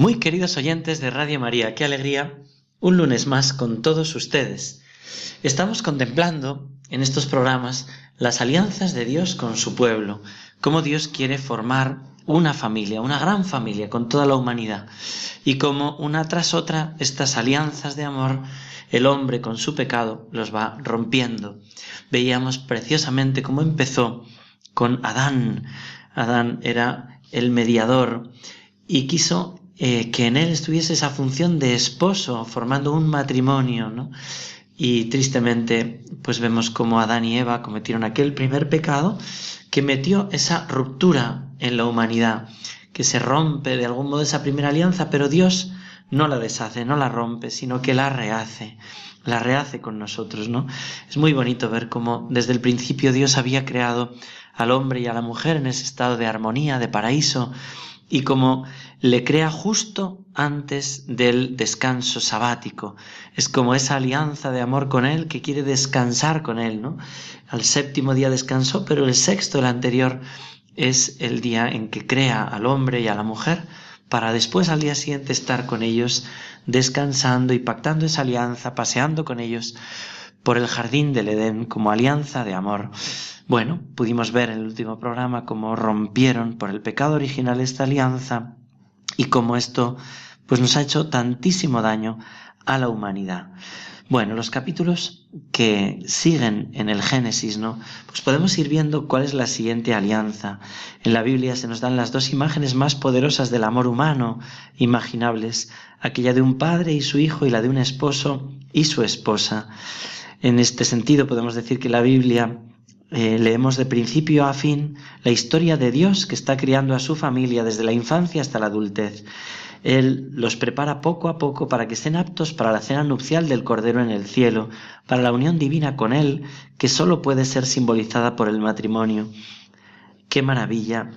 Muy queridos oyentes de Radio María, qué alegría un lunes más con todos ustedes. Estamos contemplando en estos programas las alianzas de Dios con su pueblo, cómo Dios quiere formar una familia, una gran familia con toda la humanidad, y cómo una tras otra estas alianzas de amor el hombre con su pecado los va rompiendo. Veíamos preciosamente cómo empezó con Adán. Adán era el mediador y quiso eh, que en él estuviese esa función de esposo, formando un matrimonio, ¿no? Y tristemente, pues vemos como Adán y Eva cometieron aquel primer pecado que metió esa ruptura en la humanidad, que se rompe de algún modo esa primera alianza, pero Dios no la deshace, no la rompe, sino que la rehace, la rehace con nosotros, ¿no? Es muy bonito ver cómo desde el principio Dios había creado al hombre y a la mujer en ese estado de armonía, de paraíso, y como le crea justo antes del descanso sabático. Es como esa alianza de amor con Él que quiere descansar con Él, ¿no? Al séptimo día descansó, pero el sexto, el anterior, es el día en que crea al hombre y a la mujer para después al día siguiente estar con ellos descansando y pactando esa alianza, paseando con ellos por el jardín del Edén como alianza de amor. Bueno, pudimos ver en el último programa cómo rompieron por el pecado original esta alianza y cómo esto pues nos ha hecho tantísimo daño a la humanidad. Bueno, los capítulos que siguen en el Génesis, ¿no? Pues podemos ir viendo cuál es la siguiente alianza. En la Biblia se nos dan las dos imágenes más poderosas del amor humano imaginables, aquella de un padre y su hijo y la de un esposo y su esposa. En este sentido podemos decir que la Biblia eh, leemos de principio a fin la historia de Dios que está criando a su familia desde la infancia hasta la adultez. Él los prepara poco a poco para que estén aptos para la cena nupcial del Cordero en el cielo, para la unión divina con Él, que sólo puede ser simbolizada por el matrimonio. Qué maravilla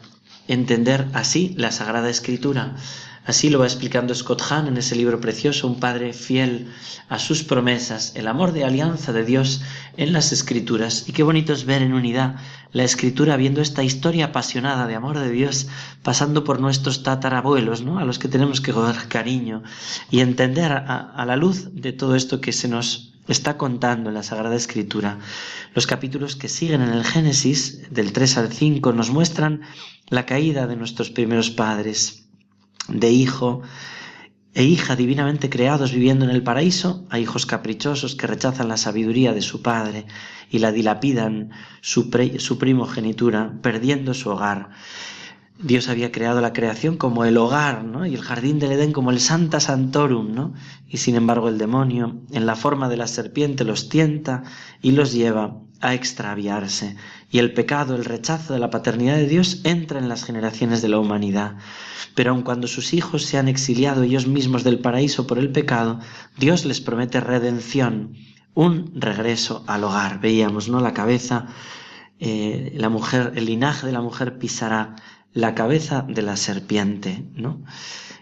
entender así la Sagrada Escritura. Así lo va explicando Scott Hahn en ese libro precioso, un padre fiel a sus promesas, el amor de alianza de Dios en las escrituras. Y qué bonito es ver en unidad la escritura viendo esta historia apasionada de amor de Dios pasando por nuestros tatarabuelos, ¿no? a los que tenemos que dar cariño y entender a, a la luz de todo esto que se nos está contando en la Sagrada Escritura. Los capítulos que siguen en el Génesis, del 3 al 5, nos muestran la caída de nuestros primeros padres de hijo e hija divinamente creados viviendo en el paraíso, a hijos caprichosos que rechazan la sabiduría de su padre y la dilapidan su, su primogenitura, perdiendo su hogar. Dios había creado la creación como el hogar, ¿no? Y el jardín del Edén como el Santa Santorum, ¿no? Y sin embargo el demonio, en la forma de la serpiente, los tienta y los lleva a extraviarse. Y el pecado, el rechazo de la paternidad de Dios entra en las generaciones de la humanidad. Pero aun cuando sus hijos se han exiliado ellos mismos del paraíso por el pecado, Dios les promete redención, un regreso al hogar. Veíamos, ¿no? La cabeza, eh, la mujer, el linaje de la mujer pisará la cabeza de la serpiente, ¿no?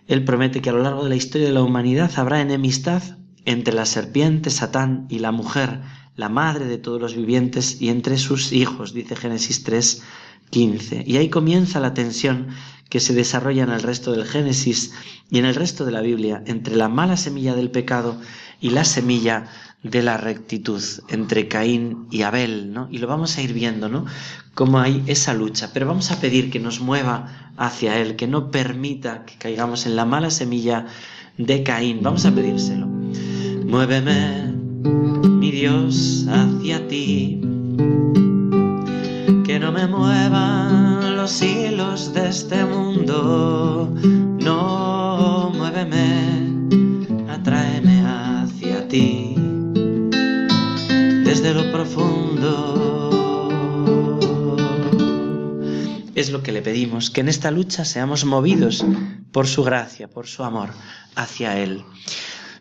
Él promete que a lo largo de la historia de la humanidad habrá enemistad entre la serpiente, Satán y la mujer, la madre de todos los vivientes, y entre sus hijos, dice Génesis 3, 15. Y ahí comienza la tensión que se desarrolla en el resto del Génesis y en el resto de la Biblia entre la mala semilla del pecado y la semilla de la rectitud entre Caín y Abel, ¿no? Y lo vamos a ir viendo, ¿no? Cómo hay esa lucha, pero vamos a pedir que nos mueva hacia él, que no permita que caigamos en la mala semilla de Caín. Vamos a pedírselo. Muéveme, Dios, hacia ti. Que no me muevan los hilos de este mundo. No, muéveme, atráeme hacia ti desde lo profundo. Es lo que le pedimos, que en esta lucha seamos movidos por su gracia, por su amor hacia Él.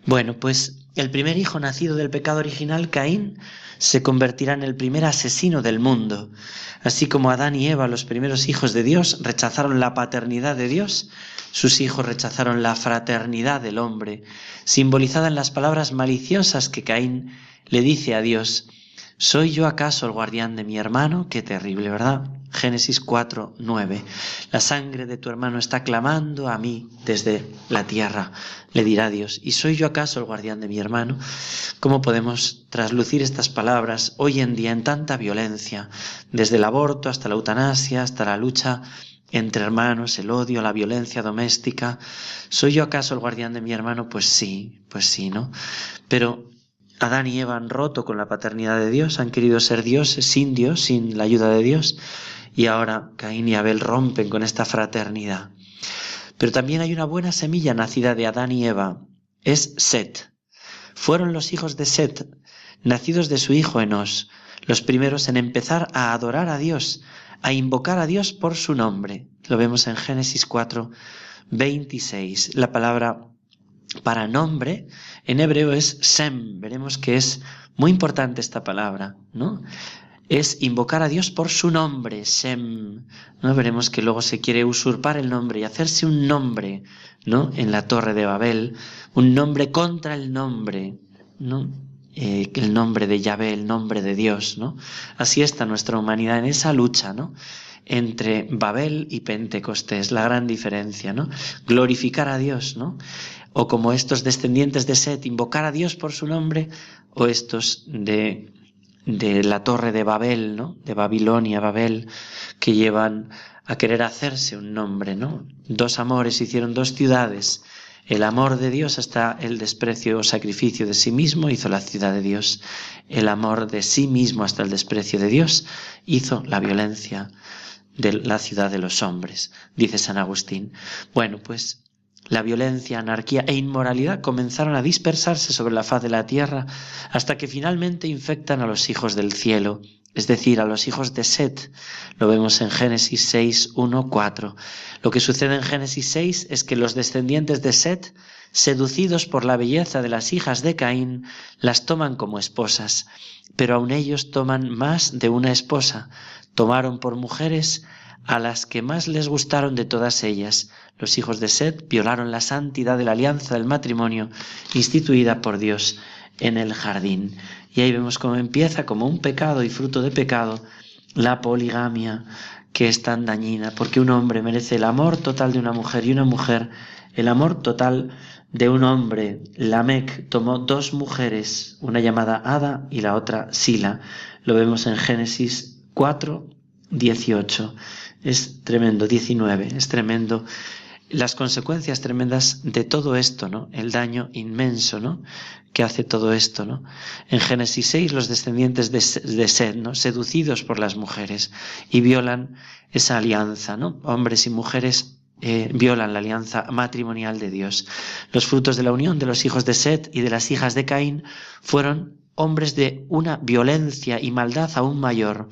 Bueno, pues el primer hijo nacido del pecado original, Caín, se convertirá en el primer asesino del mundo. Así como Adán y Eva, los primeros hijos de Dios, rechazaron la paternidad de Dios, sus hijos rechazaron la fraternidad del hombre, simbolizada en las palabras maliciosas que Caín le dice a Dios, ¿soy yo acaso el guardián de mi hermano? Qué terrible, ¿verdad? Génesis 4, 9. La sangre de tu hermano está clamando a mí desde la tierra, le dirá Dios. ¿Y soy yo acaso el guardián de mi hermano? ¿Cómo podemos traslucir estas palabras hoy en día en tanta violencia, desde el aborto hasta la eutanasia, hasta la lucha entre hermanos, el odio, la violencia doméstica? ¿Soy yo acaso el guardián de mi hermano? Pues sí, pues sí, ¿no? Pero Adán y Eva han roto con la paternidad de Dios, han querido ser dioses sin Dios, sin la ayuda de Dios y ahora Caín y Abel rompen con esta fraternidad. Pero también hay una buena semilla nacida de Adán y Eva, es Set. Fueron los hijos de Set, nacidos de su hijo Enos, los primeros en empezar a adorar a Dios, a invocar a Dios por su nombre. Lo vemos en Génesis 4, 26. La palabra para nombre en hebreo es Sem. Veremos que es muy importante esta palabra, ¿no? es invocar a Dios por su nombre, Sem. ¿no? Veremos que luego se quiere usurpar el nombre y hacerse un nombre ¿no? en la torre de Babel, un nombre contra el nombre, ¿no? Eh, el nombre de Yahvé, el nombre de Dios. ¿no? Así está nuestra humanidad en esa lucha ¿no? Entre Babel y Pentecostés, la gran diferencia. ¿no? Glorificar a Dios, ¿no? o como estos descendientes de Set, invocar a Dios por su nombre, o estos de la torre de Babel, ¿no? De Babilonia, Babel, que llevan a querer hacerse un nombre, ¿no? Dos amores hicieron dos ciudades. El amor de Dios hasta el desprecio o sacrificio de sí mismo hizo la ciudad de Dios. El amor de sí mismo hasta el desprecio de Dios hizo la violencia de la ciudad de los hombres, dice San Agustín. Bueno, pues la violencia, anarquía e inmoralidad comenzaron a dispersarse sobre la faz de la tierra hasta que finalmente infectan a los hijos del cielo, es decir, a los hijos de Set. Lo vemos en Génesis 6, 1, 4. Lo que sucede en Génesis 6 es que los descendientes de Set, seducidos por la belleza de las hijas de Caín, las toman como esposas, pero aun ellos toman más de una esposa. Tomaron por mujeres a las que más les gustaron de todas ellas. Los hijos de Seth violaron la santidad de la alianza del matrimonio instituida por Dios en el jardín. Y ahí vemos cómo empieza como un pecado y fruto de pecado la poligamia que es tan dañina, porque un hombre merece el amor total de una mujer y una mujer el amor total de un hombre. Lamec tomó dos mujeres, una llamada Ada y la otra Sila. Lo vemos en Génesis 4, 18 es tremendo, 19, es tremendo las consecuencias tremendas de todo esto, ¿no? El daño inmenso, ¿no? Que hace todo esto, ¿no? En Génesis 6, los descendientes de, Sed, ¿no? Seducidos por las mujeres y violan esa alianza, ¿no? Hombres y mujeres eh, violan la alianza matrimonial de Dios. Los frutos de la unión de los hijos de Sed y de las hijas de Caín fueron hombres de una violencia y maldad aún mayor.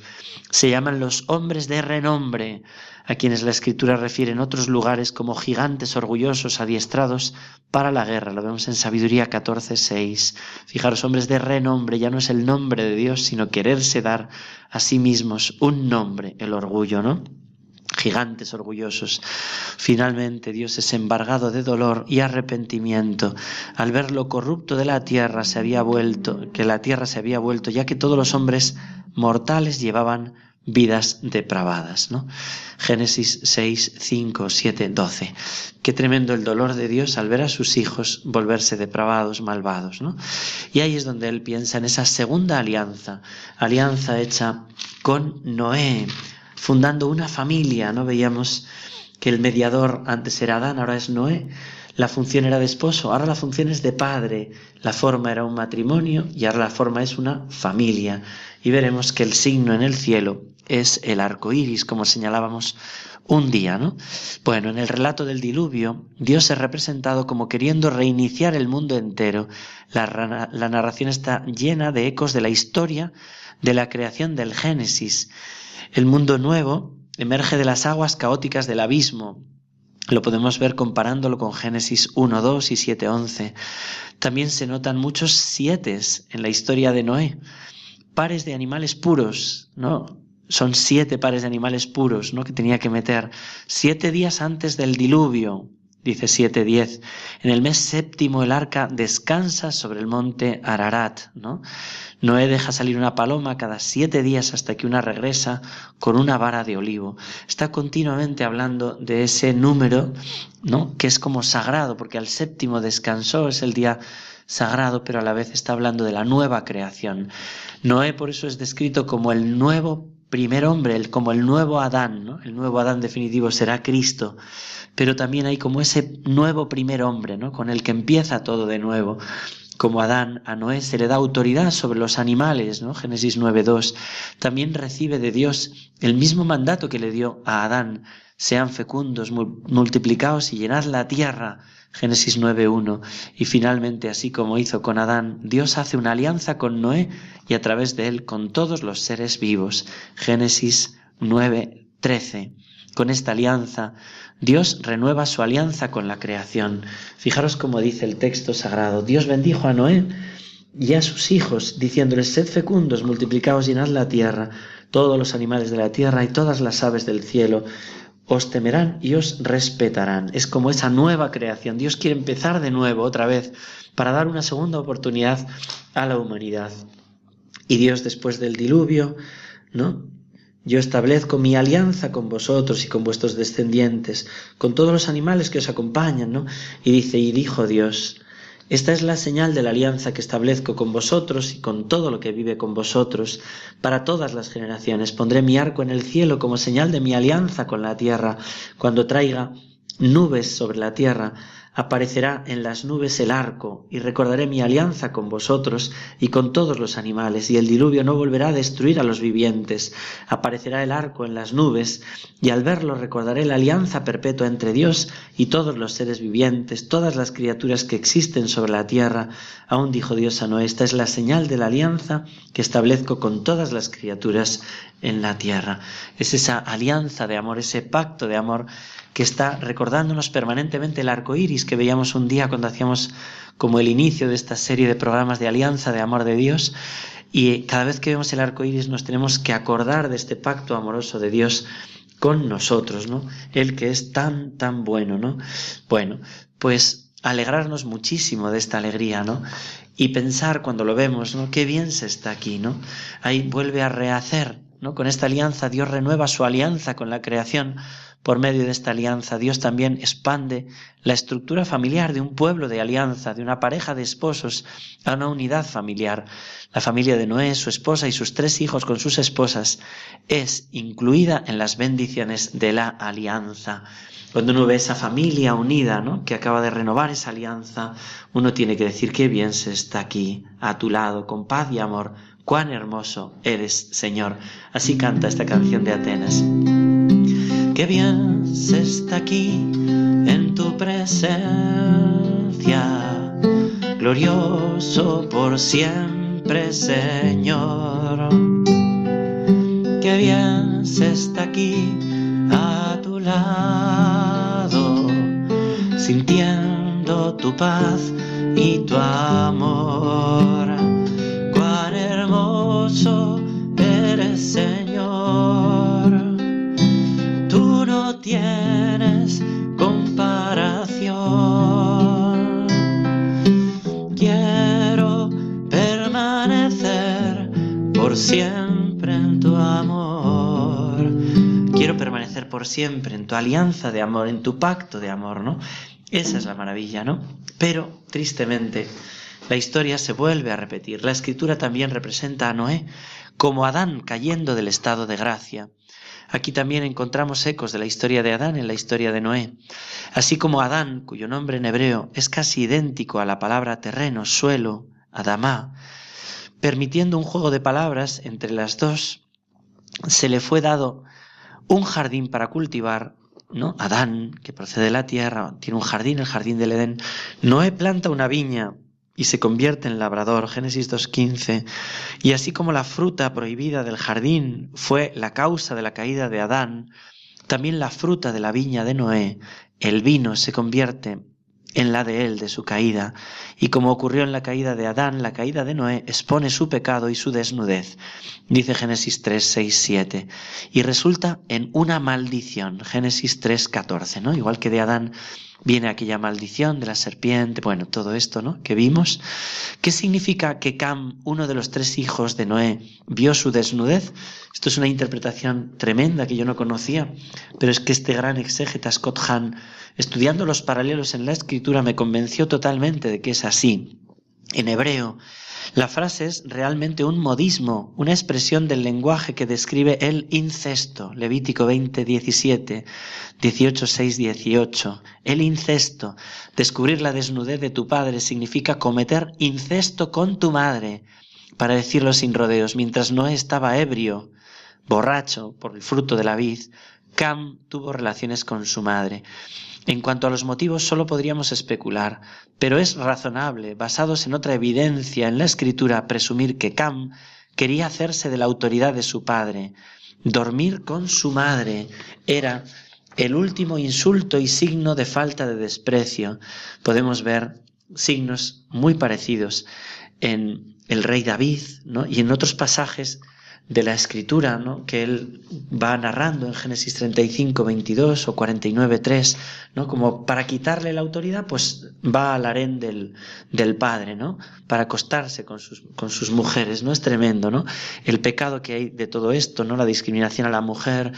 Se llaman los hombres de renombre, a quienes la escritura refiere en otros lugares como gigantes orgullosos adiestrados para la guerra. Lo vemos en Sabiduría 14:6. Fijaros, hombres de renombre ya no es el nombre de Dios, sino quererse dar a sí mismos un nombre, el orgullo, ¿no? gigantes orgullosos. Finalmente Dios es embargado de dolor y arrepentimiento al ver lo corrupto de la tierra se había vuelto, que la tierra se había vuelto, ya que todos los hombres mortales llevaban vidas depravadas, ¿no? Génesis 6, 5, 7, 12. Qué tremendo el dolor de Dios al ver a sus hijos volverse depravados, malvados, ¿no? Y ahí es donde él piensa en esa segunda alianza, alianza hecha con Noé, fundando una familia, ¿no? Veíamos que el mediador antes era Adán, ahora es Noé. La función era de esposo, ahora la función es de padre. La forma era un matrimonio y ahora la forma es una familia. Y veremos que el signo en el cielo es el arco iris, como señalábamos un día, ¿no? Bueno, en el relato del diluvio, Dios es representado como queriendo reiniciar el mundo entero. La, narración está llena de ecos de la historia de la creación del Génesis. El mundo nuevo emerge de las aguas caóticas del abismo. Lo podemos ver comparándolo con Génesis 1, 2 y 7, 11. También se notan muchos sietes en la historia de Noé. Pares de animales puros, ¿no? Son siete pares de animales puros, ¿no? Que tenía que meter siete días antes del diluvio, dice 7.10. En el mes séptimo el arca descansa sobre el monte Ararat, ¿no? Noé deja salir una paloma cada siete días hasta que una regresa con una vara de olivo. Está continuamente hablando de ese número, ¿no? Que es como sagrado, porque al séptimo descansó, es el día sagrado, pero a la vez está hablando de la nueva creación. Noé por eso es descrito como el nuevo primer hombre, el, como el nuevo Adán, ¿no? El nuevo Adán definitivo será Cristo pero también hay como ese nuevo primer hombre, ¿no? Con el que empieza todo de nuevo como Adán, a Noé se le da autoridad sobre los animales, ¿no? Génesis 9.2. También recibe de Dios el mismo mandato que le dio a Adán, sean fecundos, multiplicados y llenad la tierra, Génesis 9.1. Y finalmente, así como hizo con Adán, Dios hace una alianza con Noé y a través de él con todos los seres vivos, Génesis 9.13. Con esta alianza, Dios renueva su alianza con la creación. Fijaros cómo dice el texto sagrado. Dios bendijo a Noé y a sus hijos, diciéndoles, sed fecundos, multiplicaos, llenad la tierra, todos los animales de la tierra y todas las aves del cielo os temerán y os respetarán. Es como esa nueva creación. Dios quiere empezar de nuevo, otra vez, para dar una segunda oportunidad a la humanidad. Y Dios después del diluvio, ¿no? Yo establezco mi alianza con vosotros y con vuestros descendientes, con todos los animales que os acompañan, ¿no? Y dice, y dijo Dios, esta es la señal de la alianza que establezco con vosotros y con todo lo que vive con vosotros para todas las generaciones. Pondré mi arco en el cielo como señal de mi alianza con la tierra, cuando traiga nubes sobre la tierra aparecerá en las nubes el arco, y recordaré mi alianza con vosotros y con todos los animales, y el diluvio no volverá a destruir a los vivientes. Aparecerá el arco en las nubes, y al verlo recordaré la alianza perpetua entre Dios y todos los seres vivientes, todas las criaturas que existen sobre la tierra. Aún dijo Dios a Noé, esta es la señal de la alianza que establezco con todas las criaturas en la tierra. Es esa alianza de amor, ese pacto de amor que está recordándonos permanentemente el arco iris que veíamos un día cuando hacíamos como el inicio de esta serie de programas de alianza de amor de Dios. Y cada vez que vemos el arco iris nos tenemos que acordar de este pacto amoroso de Dios con nosotros, ¿no? El que es tan, tan bueno, ¿no? Bueno, pues alegrarnos muchísimo de esta alegría, ¿no? Y pensar cuando lo vemos, ¿no? Qué bien se está aquí, ¿no? Ahí vuelve a rehacer, ¿no? Con esta alianza Dios renueva su alianza con la creación por medio de esta alianza, Dios también expande la estructura familiar de un pueblo de alianza, de una pareja de esposos, a una unidad familiar. La familia de Noé, su esposa y sus tres hijos con sus esposas es incluida en las bendiciones de la alianza. Cuando uno ve esa familia unida, ¿no? que acaba de renovar esa alianza, uno tiene que decir qué bien se está aquí, a tu lado, con paz y amor. Cuán hermoso eres, Señor. Así canta esta canción de Atenas. Qué bien se está aquí en tu presencia, glorioso por siempre, Señor. Qué bien se está aquí a tu lado, sintiendo tu paz y tu amor. Siempre en tu alianza de amor, en tu pacto de amor, ¿no? Esa es la maravilla, ¿no? Pero, tristemente, la historia se vuelve a repetir. La escritura también representa a Noé como Adán cayendo del estado de gracia. Aquí también encontramos ecos de la historia de Adán en la historia de Noé. Así como Adán, cuyo nombre en hebreo es casi idéntico a la palabra terreno, suelo, Adamá, permitiendo un juego de palabras entre las dos, se le fue dado un jardín para cultivar, ¿no? Adán, que procede de la tierra, tiene un jardín, el jardín del Edén. Noé planta una viña y se convierte en labrador, Génesis 2.15. Y así como la fruta prohibida del jardín fue la causa de la caída de Adán, también la fruta de la viña de Noé, el vino, se convierte en la de él, de su caída. Y como ocurrió en la caída de Adán, la caída de Noé expone su pecado y su desnudez, dice Génesis 3, 6, 7. Y resulta en una maldición, Génesis 3, 14, ¿no? Igual que de Adán viene aquella maldición de la serpiente, bueno, todo esto, ¿no? Que vimos. ¿Qué significa que Cam, uno de los tres hijos de Noé, vio su desnudez? Esto es una interpretación tremenda que yo no conocía, pero es que este gran exégeta Scott Hahn, estudiando los paralelos en la escritura, me convenció totalmente de que es así. En hebreo, la frase es realmente un modismo, una expresión del lenguaje que describe el incesto. Levítico 20, 17, 18, 6, 18. El incesto. Descubrir la desnudez de tu padre significa cometer incesto con tu madre, para decirlo sin rodeos. Mientras no estaba ebrio, borracho por el fruto de la vid, Cam tuvo relaciones con su madre. En cuanto a los motivos solo podríamos especular, pero es razonable, basados en otra evidencia en la escritura, presumir que Cam quería hacerse de la autoridad de su padre. Dormir con su madre era el último insulto y signo de falta de desprecio. Podemos ver signos muy parecidos en el rey David ¿no? y en otros pasajes de la escritura, ¿no? que él va narrando en Génesis 35, 22 o 49, 3, ¿no? como para quitarle la autoridad, pues va al harén del, del padre, ¿no? para acostarse con sus, con sus mujeres, ¿no? Es tremendo, ¿no? El pecado que hay de todo esto, ¿no? La discriminación a la mujer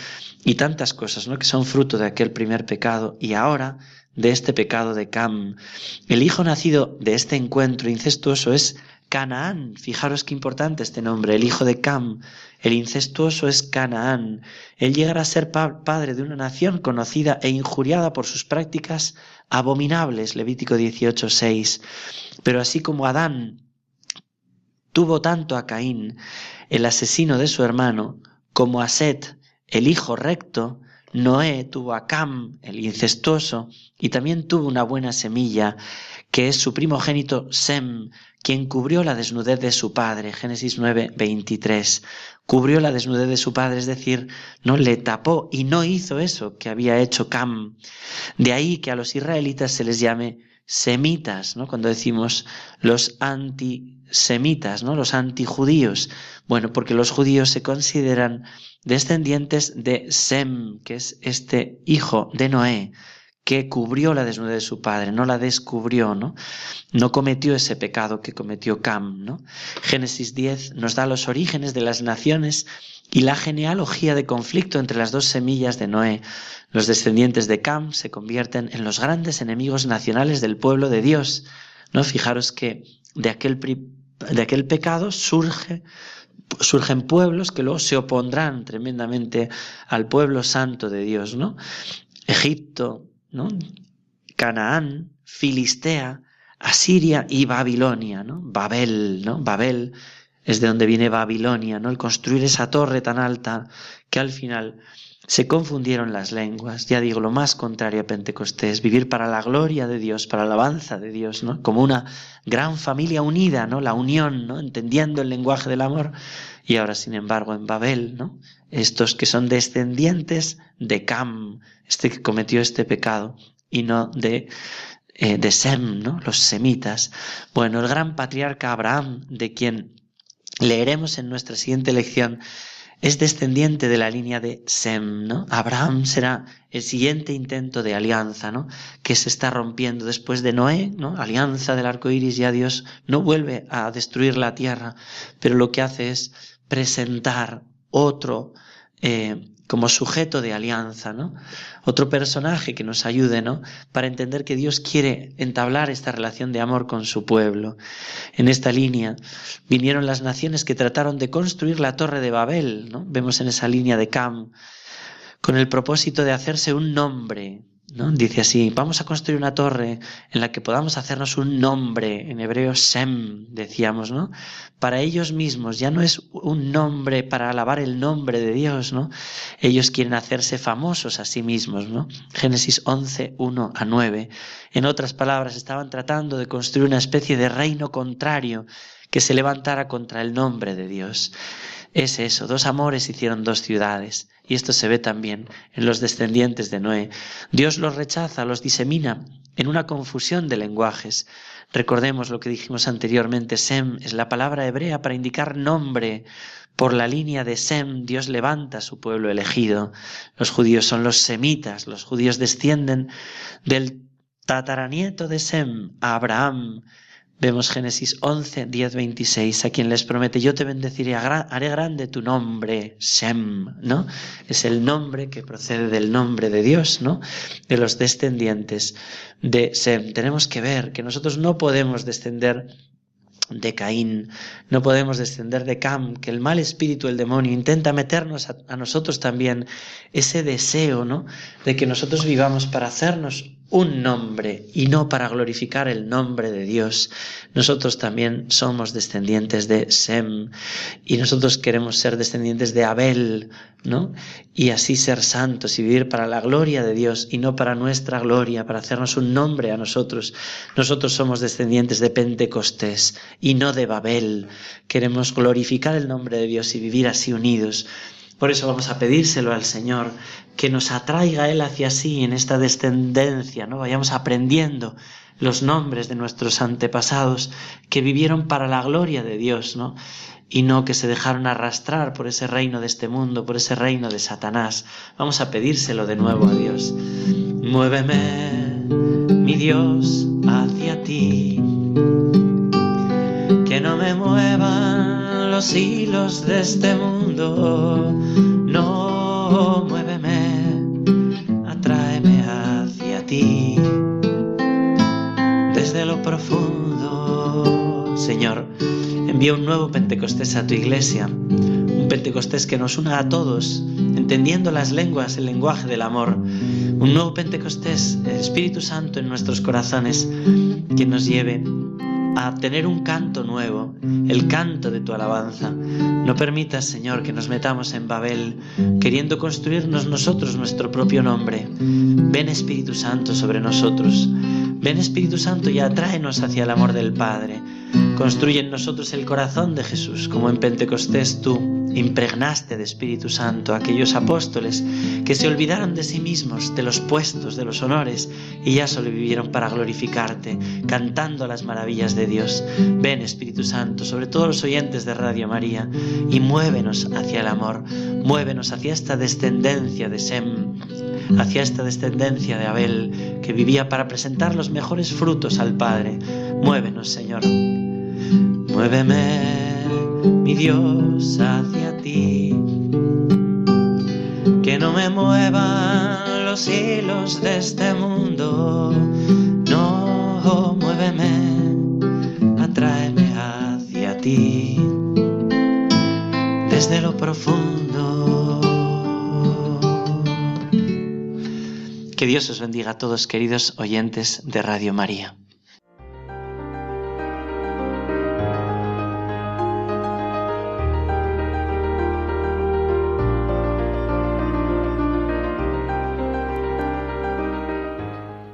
y tantas cosas, ¿no? Que son fruto de aquel primer pecado y ahora de este pecado de Cam. El hijo nacido de este encuentro incestuoso es Canaán. Fijaros qué importante este nombre, el hijo de Cam. El incestuoso es Canaán. Él llegará a ser padre de una nación conocida e injuriada por sus prácticas abominables. Levítico 18:6. Pero así como Adán tuvo tanto a Caín, el asesino de su hermano, como a Set, el hijo recto, Noé tuvo a Cam, el incestuoso, y también tuvo una buena semilla, que es su primogénito Sem, quien cubrió la desnudez de su padre, Génesis 9, 23. Cubrió la desnudez de su padre, es decir, no le tapó y no hizo eso que había hecho Cam. De ahí que a los israelitas se les llame semitas, ¿no? Cuando decimos los antisemitas, ¿no? Los antijudíos. Bueno, porque los judíos se consideran descendientes de Sem, que es este hijo de Noé, que cubrió la desnudez de su padre, no la descubrió, ¿no? No cometió ese pecado que cometió Cam, ¿no? Génesis 10 nos da los orígenes de las naciones y la genealogía de conflicto entre las dos semillas de Noé. Los descendientes de Cam se convierten en los grandes enemigos nacionales del pueblo de Dios, ¿no? Fijaros que de aquel, de aquel pecado surge surgen pueblos que luego se opondrán tremendamente al pueblo santo de Dios, ¿no? Egipto, Canaán, Filistea, Asiria y Babilonia, ¿no? Babel, ¿no? Babel es de donde viene Babilonia, ¿no? El construir esa torre tan alta que al final se confundieron las lenguas. Ya digo, lo más contrario a Pentecostés, vivir para la gloria de Dios, para la alabanza de Dios. Como una gran familia unida, ¿no? La unión, ¿no? Entendiendo el lenguaje del amor. Y ahora, sin embargo, en Babel, ¿no? Estos que son descendientes de Cam, este que cometió este pecado, y no de, eh, de Sem, ¿no? Los semitas. Bueno, el gran patriarca Abraham, de quien leeremos en nuestra siguiente lección, es descendiente de la línea de Sem, ¿no? Abraham será el siguiente intento de alianza, ¿no? Que se está rompiendo después de Noé, ¿no? Alianza del arco iris, ya Dios no vuelve a destruir la tierra, pero lo que hace es presentar otro eh, como sujeto de alianza, ¿no? Otro personaje que nos ayude, ¿no? Para entender que Dios quiere entablar esta relación de amor con su pueblo. En esta línea vinieron las naciones que trataron de construir la torre de Babel, ¿no? Vemos en esa línea de Cam, con el propósito de hacerse un nombre, Dice así, vamos a construir una torre en la que podamos hacernos un nombre, en hebreo Sem, decíamos, ¿no? Para ellos mismos, ya no es un nombre para alabar el nombre de Dios, ¿no? Ellos quieren hacerse famosos a sí mismos, ¿no? Génesis 11, 1 a 9. En otras palabras, estaban tratando de construir una especie de reino contrario que se levantara contra el nombre de Dios. Es eso, dos amores hicieron dos ciudades. Y esto se ve también en los descendientes de Noé. Dios los rechaza, los disemina en una confusión de lenguajes. Recordemos lo que dijimos anteriormente, Sem es la palabra hebrea para indicar nombre. Por la línea de Sem, Dios levanta a su pueblo elegido. Los judíos son los semitas, los judíos descienden del tataranieto de Sem, a Abraham, Vemos Génesis 11, 10, 26, a quien les promete, yo te bendeciré, haré grande tu nombre, Sem, ¿no? Es el nombre que procede del nombre de Dios, ¿no? De los descendientes de Sem. Tenemos que ver que nosotros no podemos descender de Caín, no podemos descender de Cam, que el mal espíritu, el demonio, intenta meternos a, a nosotros también ese deseo, ¿no? De que nosotros vivamos para hacernos un nombre y no para glorificar el nombre de Dios. Nosotros también somos descendientes de Sem y nosotros queremos ser descendientes de Abel, ¿no? Y así ser santos y vivir para la gloria de Dios y no para nuestra gloria, para hacernos un nombre a nosotros. Nosotros somos descendientes de Pentecostés y no de Babel. Queremos glorificar el nombre de Dios y vivir así unidos. Por eso vamos a pedírselo al Señor, que nos atraiga Él hacia sí en esta descendencia, ¿no? Vayamos aprendiendo los nombres de nuestros antepasados que vivieron para la gloria de Dios, ¿no? Y no que se dejaron arrastrar por ese reino de este mundo, por ese reino de Satanás. Vamos a pedírselo de nuevo a Dios. Muéveme, mi Dios, hacia ti. No me muevan los hilos de este mundo. No, muéveme, atráeme hacia ti. Desde lo profundo, Señor, envía un nuevo Pentecostés a tu iglesia. Un Pentecostés que nos una a todos, entendiendo las lenguas, el lenguaje del amor. Un nuevo Pentecostés, Espíritu Santo en nuestros corazones, que nos lleve a tener un canto nuevo, el canto de tu alabanza. No permitas, Señor, que nos metamos en Babel queriendo construirnos nosotros nuestro propio nombre. Ven Espíritu Santo sobre nosotros. Ven Espíritu Santo y atráenos hacia el amor del Padre. Construye en nosotros el corazón de Jesús, como en Pentecostés tú impregnaste de Espíritu Santo a aquellos apóstoles que se olvidaron de sí mismos, de los puestos, de los honores, y ya solo vivieron para glorificarte, cantando las maravillas de Dios. Ven, Espíritu Santo, sobre todos los oyentes de Radio María, y muévenos hacia el amor, muévenos hacia esta descendencia de Sem, hacia esta descendencia de Abel, que vivía para presentar los mejores frutos al Padre. Muévenos, Señor. Muéveme mi Dios, hacia Que no me muevan los hilos de este mundo, no, muéveme, atráeme hacia ti, desde lo profundo. Que Dios os bendiga a todos, queridos oyentes de Radio María.